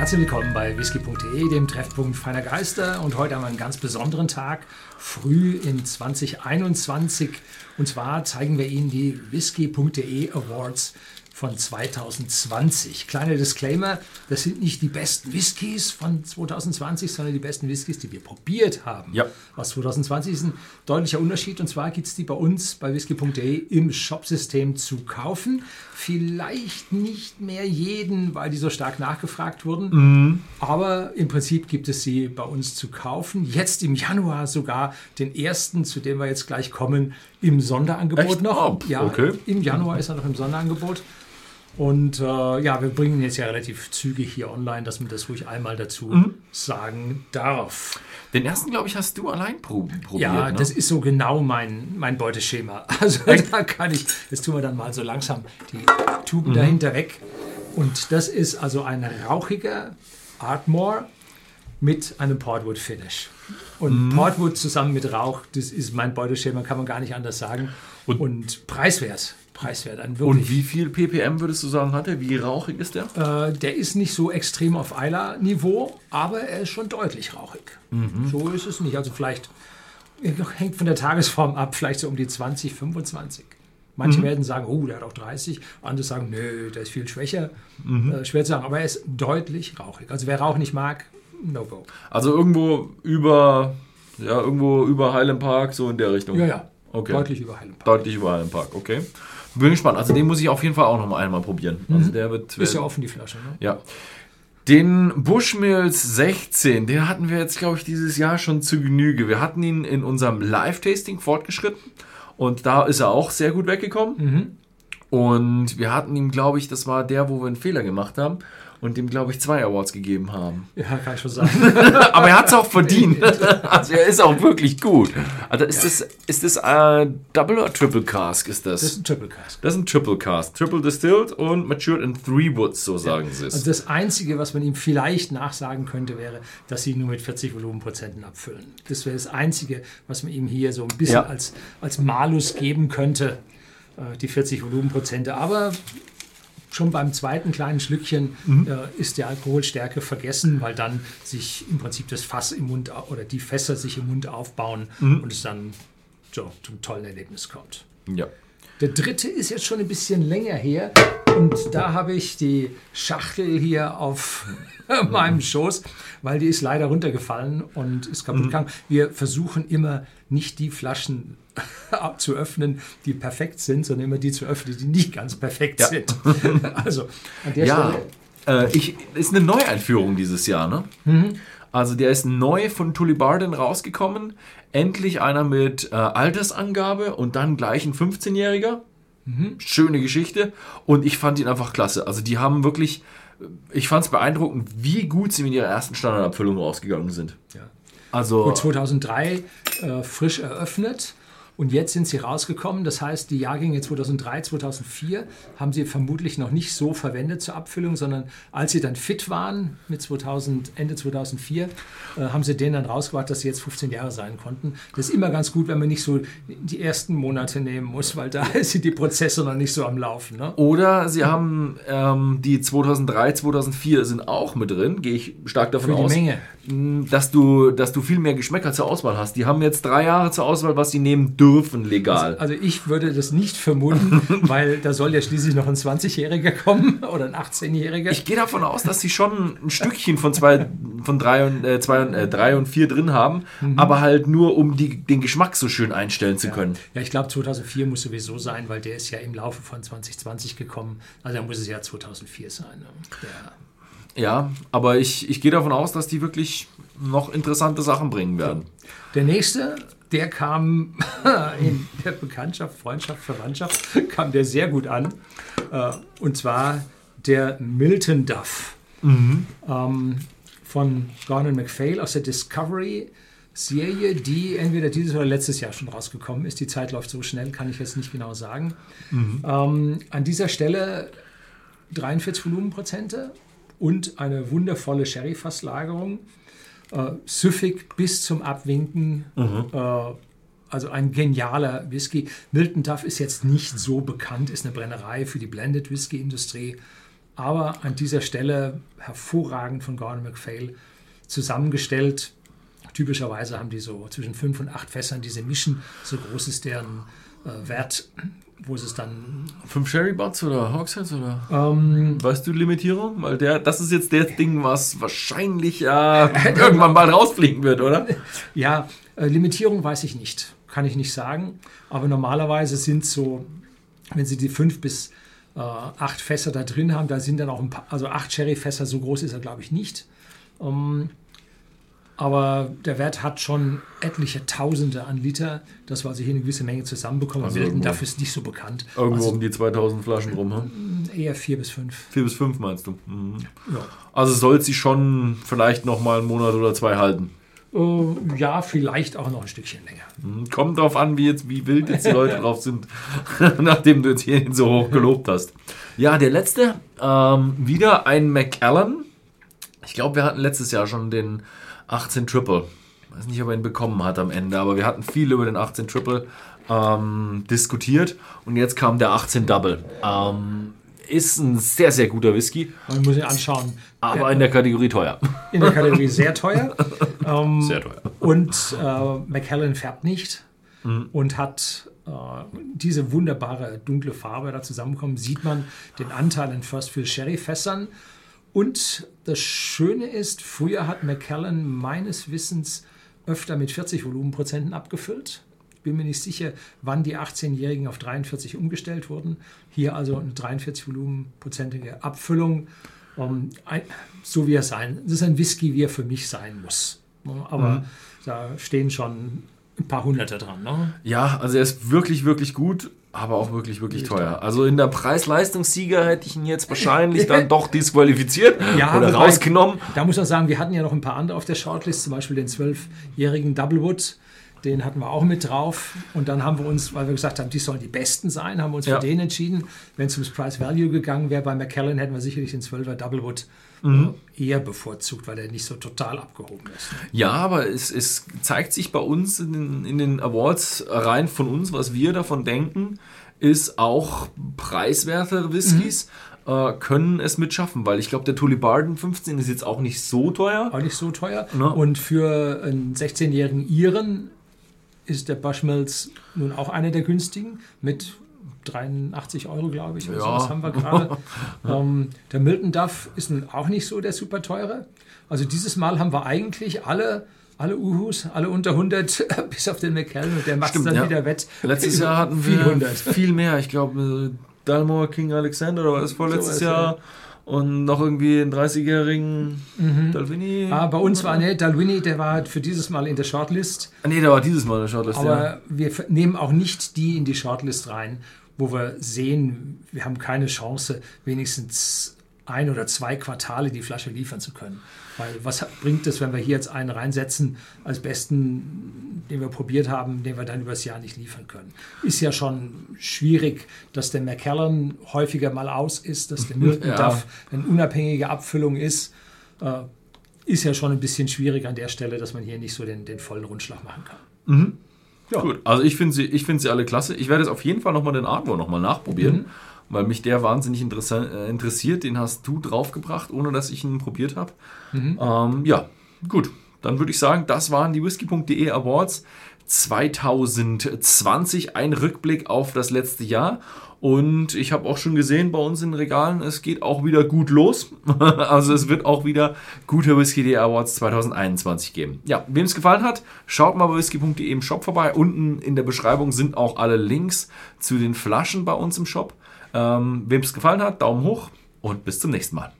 Herzlich willkommen bei whisky.de, dem Treffpunkt feiner Geister. Und heute haben wir einen ganz besonderen Tag, früh in 2021. Und zwar zeigen wir Ihnen die whisky.de Awards von 2020. Kleiner Disclaimer, das sind nicht die besten Whiskys von 2020, sondern die besten Whiskys, die wir probiert haben. Ja. Aus 2020 ist ein deutlicher Unterschied und zwar gibt es die bei uns bei whisky.de im Shopsystem zu kaufen. Vielleicht nicht mehr jeden, weil die so stark nachgefragt wurden, aber im Prinzip gibt es sie bei uns zu kaufen. Jetzt im Januar sogar den ersten, zu dem wir jetzt gleich kommen, im Sonderangebot Echt? noch. Oh, ja, okay. im Januar ist er noch im Sonderangebot. Und äh, ja, wir bringen jetzt ja relativ zügig hier online, dass man das ruhig einmal dazu Mhm. sagen darf. Den ersten, glaube ich, hast du allein prob probiert. Ja, ne? das ist so genau mein, mein Beuteschema. Also da kann ich, jetzt tun wir dann mal so langsam die Tuben dahinter weg. Und das ist also ein rauchiger Ardmore mit einem Portwood Finish. Und Portwood zusammen mit Rauch, das ist mein Beuteschema, kann man gar nicht anders sagen. Und, Und- preiswert. Preiswert, ein wirklich. Und wie viel ppm würdest du sagen, hat er? Wie rauchig ist der? Äh, der ist nicht so extrem auf Eiler-Niveau, aber er ist schon deutlich rauchig. So ist es nicht. Also vielleicht hängt von der Tagesform ab, vielleicht so um die 20, 25. Manche werden sagen, oh, der hat auch 30. Andere sagen, nö, der ist viel schwächer. Äh, schwer zu sagen, aber er ist deutlich rauchig. Also wer Rauch nicht mag, no go. Also irgendwo über, ja, irgendwo über Highland Park, so in der Richtung. Ja, ja. Okay. Deutlich über Highland Park. Deutlich über Highland Park, okay. Bin gespannt. Also den muss ich auf jeden Fall auch noch mal einmal probieren. Also der wird. Ist ja offen, die Flasche. Ne? Ja. Den Bushmills 16, den hatten wir jetzt, glaube ich, dieses Jahr schon zu Genüge. Wir hatten ihn in unserem Live-Tasting fortgeschritten und da ist er auch sehr gut weggekommen. Und wir hatten ihm, glaube ich, das war der, wo wir einen Fehler gemacht haben und dem, glaube ich, zwei Awards gegeben haben. Ja, kann ich schon sagen. Aber er hat es auch verdient. also er ist auch wirklich gut. Also ist das, ist das äh, Double oder Triple Cask? Ist das? Das ist ein Triple Cask. Das ist ein Triple Cask. Triple Distilled und Matured in Three Woods, so sagen sie es. Also das Einzige, was man ihm vielleicht nachsagen könnte, wäre, dass sie ihn nur mit 40 Volumenprozenten abfüllen. Das wäre das Einzige, was man ihm hier so ein bisschen Ja. als, als Malus geben könnte, äh, die 40 Volumenprozente. Aber schon beim zweiten kleinen Schlückchen äh, ist die Alkoholstärke vergessen, weil dann sich im Prinzip das Fass im Mund oder die Fässer sich im Mund aufbauen und es dann so, zum tollen Erlebnis kommt. ja. Der dritte ist jetzt schon ein bisschen länger her und da habe ich die Schachtel hier auf meinem Schoß, weil die ist leider runtergefallen und ist kaputt gegangen. Wir versuchen immer nicht die Flaschen zu öffnen, die perfekt sind, sondern immer die zu öffnen, die nicht ganz perfekt Ja. sind. Also an der Ja, Stelle. äh, ich, ist eine Neueinführung dieses Jahr, ne? Also der ist neu von Tully Barden rausgekommen. Endlich einer mit äh, Altersangabe und dann gleich ein 15-Jähriger. Schöne Geschichte. Und ich fand ihn einfach klasse. Also die haben wirklich, ich fand es beeindruckend, wie gut sie mit ihrer ersten Standardabfüllung rausgegangen sind. Ja. Also Gut, 2003 äh, frisch eröffnet und jetzt sind sie rausgekommen. Das heißt, die Jahrgänge 2003, 2004 haben sie vermutlich noch nicht so verwendet zur Abfüllung, sondern als sie dann fit waren mit 2000, Ende 2004, äh, haben sie den dann rausgebracht, dass sie jetzt 15 Jahre sein konnten. Das ist immer ganz gut, wenn man nicht so die ersten Monate nehmen muss, weil da sind die Prozesse noch nicht so am Laufen. Ne? Oder sie haben ähm, die 2003, 2004 sind auch mit drin, gehe ich stark davon aus. Menge. Dass du, dass du viel mehr Geschmäcker zur Auswahl hast. Die haben jetzt drei Jahre zur Auswahl, was sie nehmen dürfen, legal. Also ich würde das nicht vermuten, weil da soll ja schließlich noch ein 20-Jähriger kommen oder ein 18-Jähriger. Ich gehe davon aus, dass sie schon ein Stückchen von zwei, von drei und, äh, zwei und, äh, drei und vier drin haben, aber halt nur, um die, den Geschmack so schön einstellen zu können. Ja, ich glaube 2004 muss sowieso sein, weil der ist ja im Laufe von 2020 gekommen. Also da muss es ja 2004 sein. Ne? Der, Ja, aber ich, ich gehe davon aus, dass die wirklich noch interessante Sachen bringen werden. der nächste, der kam in der Bekanntschaft, Freundschaft, Verwandtschaft, kam der sehr gut an. Äh, Und zwar der Milton Duff ähm, von Gordon MacPhail aus der Discovery. Serie, die entweder dieses oder letztes Jahr schon rausgekommen ist. Die Zeit läuft so schnell, kann ich jetzt nicht genau sagen. Ähm, an dieser Stelle 43 Volumenprozente und eine wundervolle Sherry-Fasslagerung. Äh, süffig bis zum Abwinken. Äh, also ein genialer Whisky. Milton Duff ist jetzt nicht so bekannt, ist eine Brennerei für die Blended Whisky-Industrie. Aber an dieser Stelle hervorragend von Gordon MacPhail zusammengestellt. Typischerweise haben die so zwischen fünf und acht Fässern diese Mischen. So groß ist deren äh, Wert, wo es dann. Fünf Sherry Butts oder Hogsheads oder? Ähm, Weißt du Limitierung? Weil der, das ist jetzt das Ding, was wahrscheinlich ja irgendwann mal rausfliegen wird, oder? ja, äh, Limitierung weiß ich nicht. Kann ich nicht sagen. Aber normalerweise sind so, wenn Sie die fünf bis äh, acht Fässer da drin haben, da sind dann auch ein paar, also acht Sherry-Fässer, so groß ist er, glaube ich, nicht. Ähm, aber der Wert hat schon etliche Tausende an Liter, dass wir also hier eine gewisse Menge zusammenbekommen. Also irgendwo- dafür ist nicht so bekannt. Irgendwo Also um die 2000 Flaschen rum, hm? eher vier bis fünf. Vier bis fünf meinst du? Mhm. Ja. Also soll sie schon vielleicht noch mal einen Monat oder zwei halten. Äh, ja, vielleicht auch noch ein Stückchen länger. Mhm. Kommt drauf an, wie, jetzt, wie wild jetzt die Leute drauf sind, nachdem du jetzt hier so hoch gelobt hast. Ja, der letzte, ähm, wieder ein Macallan. Ich glaube, wir hatten letztes Jahr schon den 18 Triple. Weiß nicht, ob er ihn bekommen hat am Ende, aber wir hatten viel über den 18 Triple ähm, diskutiert und jetzt kam der 18 Double. Ähm, ist ein sehr, sehr guter Whisky, Man muss ihn anschauen. aber in der Kategorie teuer. in der Kategorie sehr teuer. Ähm, Sehr teuer. Und äh, McKellen färbt nicht und hat äh, diese wunderbare dunkle Farbe da zusammenkommen. Sieht man den Anteil in First Fill Sherry Fässern. Und das Schöne ist, früher hat McKellen meines Wissens öfter mit 40 Volumenprozenten abgefüllt. Ich bin mir nicht sicher, wann die 18-Jährigen auf 43 umgestellt wurden. Hier also eine 43 Volumenprozentige Abfüllung. Um, ein, so wie er sein. Das ist ein Whisky, wie er für mich sein muss. Aber da stehen schon ein paar Hunderte dran. Ne? Ja, also er ist wirklich, wirklich gut, aber auch wirklich, wirklich teuer. Also in der Preis-Leistungssieger hätte ich ihn jetzt wahrscheinlich dann doch disqualifiziert Ja, oder rausgenommen. Da muss man sagen, wir hatten ja noch ein paar andere auf der Shortlist, zum Beispiel den zwölfjährigen Doublewood. Den hatten wir auch mit drauf. Und dann haben wir uns, weil wir gesagt haben, die sollen die besten sein, haben wir uns Ja. für den entschieden. Wenn es ums Price Value gegangen wäre bei McKellen, hätten wir sicherlich den 12er Doublewood Mhm. eher bevorzugt, weil er nicht so total abgehoben ist. Ja, aber es, es zeigt sich bei uns in den, in den Awards rein von uns, was wir davon denken, ist auch preiswertere Whiskys äh, können es mitschaffen, weil ich glaube, der Tully Barden 15 ist jetzt auch nicht so teuer. Auch nicht so teuer. Ne? Und für einen 16-jährigen Iren ist der Bushmills nun auch einer der günstigen mit 83 Euro, glaube ich. Oder Ja. sowas haben wir gerade. ähm, der Milton Duff ist nun auch nicht so der super teure. Also dieses Mal haben wir eigentlich alle, alle Uhus, alle unter 100, bis auf den McKellen und der macht es Stimmt, dann ja. wieder wett. Letztes Jahr hatten wir hundert. viel mehr. Ich glaube, äh, Dalmor King Alexander war das vorletztes ja. Jahr. Und noch irgendwie einen 30-jährigen Dalvini. Ah, bei uns war ne, Dalwini, der war für dieses Mal in der Shortlist. Ah, nee, da war dieses Mal der Shortlist, ja. Aber wir f- nehmen auch nicht die in die Shortlist rein, wo wir sehen, wir haben keine Chance, wenigstens ein oder zwei Quartale die Flasche liefern zu können. Weil was bringt es, wenn wir hier jetzt einen reinsetzen als besten, den wir probiert haben, den wir dann übers Jahr nicht liefern können? Ist ja schon schwierig, dass der McKellen häufiger mal aus ist, dass der Milton Ja. Duff eine unabhängige Abfüllung ist. Äh, ist ja schon ein bisschen schwierig an der Stelle, dass man hier nicht so den, den vollen Rundschlag machen kann. Ja. Gut, also ich finde sie, ich find sie alle klasse. Ich werde jetzt auf jeden Fall nochmal den Arbor nochmal nachprobieren, Mhm. weil mich der wahnsinnig äh, interessiert. Den hast du draufgebracht, ohne dass ich ihn probiert habe. Mhm. Ähm, ja, gut. Dann würde ich sagen, das waren die whisky.de Awards 2020. Ein Rückblick auf das letzte Jahr. Und ich habe auch schon gesehen bei uns in den Regalen, es geht auch wieder gut los. also es wird auch wieder gute Whisky.de Awards 2021 geben. Ja, wem es gefallen hat, schaut mal bei whisky.de im Shop vorbei. Unten in der Beschreibung sind auch alle Links zu den Flaschen bei uns im Shop. Ähm, wem es gefallen hat, Daumen hoch und bis zum nächsten Mal.